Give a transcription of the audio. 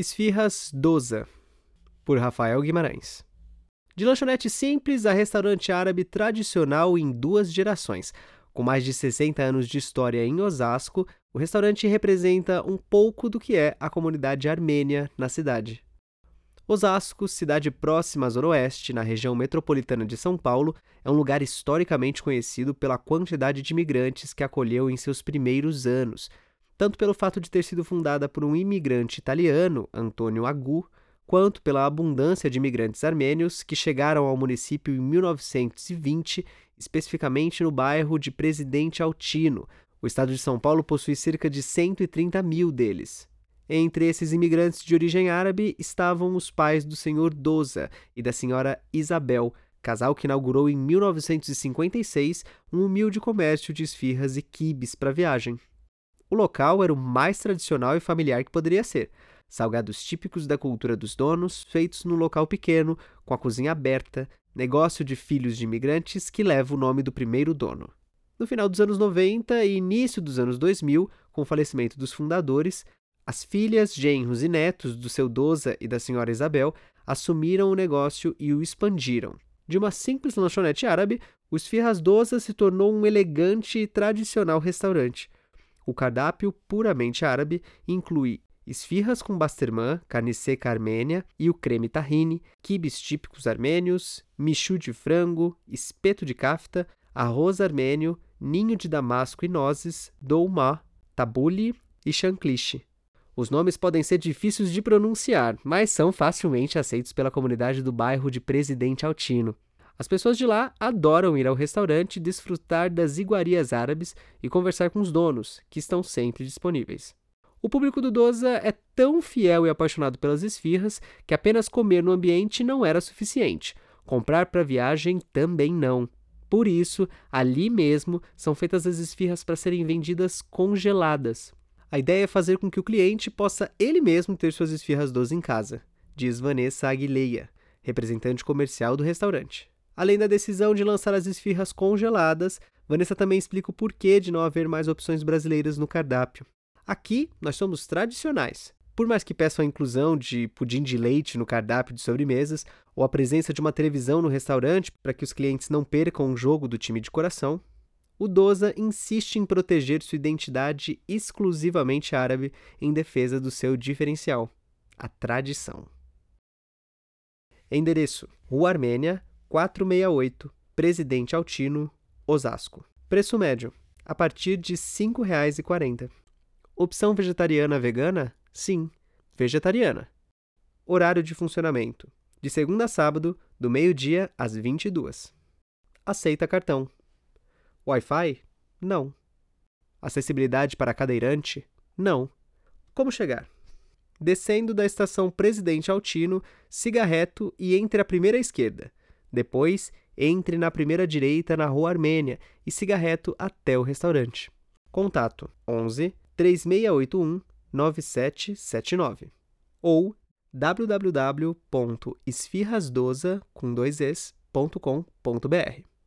Esfirras Doza, por Rafael Guimarães. De lanchonete simples a restaurante árabe tradicional em duas gerações. Com mais de 60 anos de história em Osasco, o restaurante representa um pouco do que é a comunidade armênia na cidade. Osasco, cidade próxima à Zona Oeste, na região metropolitana de São Paulo, é um lugar historicamente conhecido pela quantidade de imigrantes que acolheu em seus primeiros anos, tanto pelo fato de ter sido fundada por um imigrante italiano, Antônio Agu, quanto pela abundância de imigrantes armênios que chegaram ao município em 1920, especificamente no bairro de Presidente Altino. O estado de São Paulo possui cerca de 130 mil deles. Entre esses imigrantes de origem árabe estavam os pais do senhor Doza e da senhora Isabel, casal que inaugurou em 1956 um humilde comércio de esfirras e quibes para viagem. O local era o mais tradicional e familiar que poderia ser. Salgados típicos da cultura dos donos, feitos num local pequeno, com a cozinha aberta, negócio de filhos de imigrantes que leva o nome do primeiro dono. No final dos anos 90 e início dos anos 2000, com o falecimento dos fundadores, as filhas, genros e netos do seu Doza e da senhora Isabel assumiram o negócio e o expandiram. De uma simples lanchonete árabe, o Esfirras Doza se tornou um elegante e tradicional restaurante. O cardápio puramente árabe inclui esfirras com bastermã, carne seca armênia e o creme tahine, quibes típicos armênios, michu de frango, espeto de kafta, arroz armênio, ninho de damasco e nozes, dolma, tabule e chancliche. Os nomes podem ser difíceis de pronunciar, mas são facilmente aceitos pela comunidade do bairro de Presidente Altino. As pessoas de lá adoram ir ao restaurante, desfrutar das iguarias árabes e conversar com os donos, que estão sempre disponíveis. O público do Doza é tão fiel e apaixonado pelas esfirras que apenas comer no ambiente não era suficiente. Comprar para viagem também não. Por isso, ali mesmo são feitas as esfirras para serem vendidas congeladas. A ideia é fazer com que o cliente possa ele mesmo ter suas esfirras Doza em casa, diz Vanessa Aguileia, representante comercial do restaurante. Além da decisão de lançar as esfirras congeladas, Vanessa também explica o porquê de não haver mais opções brasileiras no cardápio. Aqui, nós somos tradicionais. Por mais que peçam a inclusão de pudim de leite no cardápio de sobremesas ou a presença de uma televisão no restaurante para que os clientes não percam o jogo do time de coração, o Doza insiste em proteger sua identidade exclusivamente árabe em defesa do seu diferencial, a tradição. Endereço: Rua Armênia, 468, Presidente Altino, Osasco. Preço médio, a partir de R$ 5,40. Opção vegetariana vegana? Sim, vegetariana. Horário de funcionamento, de segunda a sábado, do meio-dia às 22. Aceita cartão. Wi-Fi? Não. Acessibilidade para cadeirante? Não. Como chegar? Descendo da estação Presidente Altino, siga reto e entre a primeira esquerda. Depois, entre na primeira direita na Rua Armênia e siga reto até o restaurante. Contato 11 3681 9779 ou www.esfirrasdoza.com.br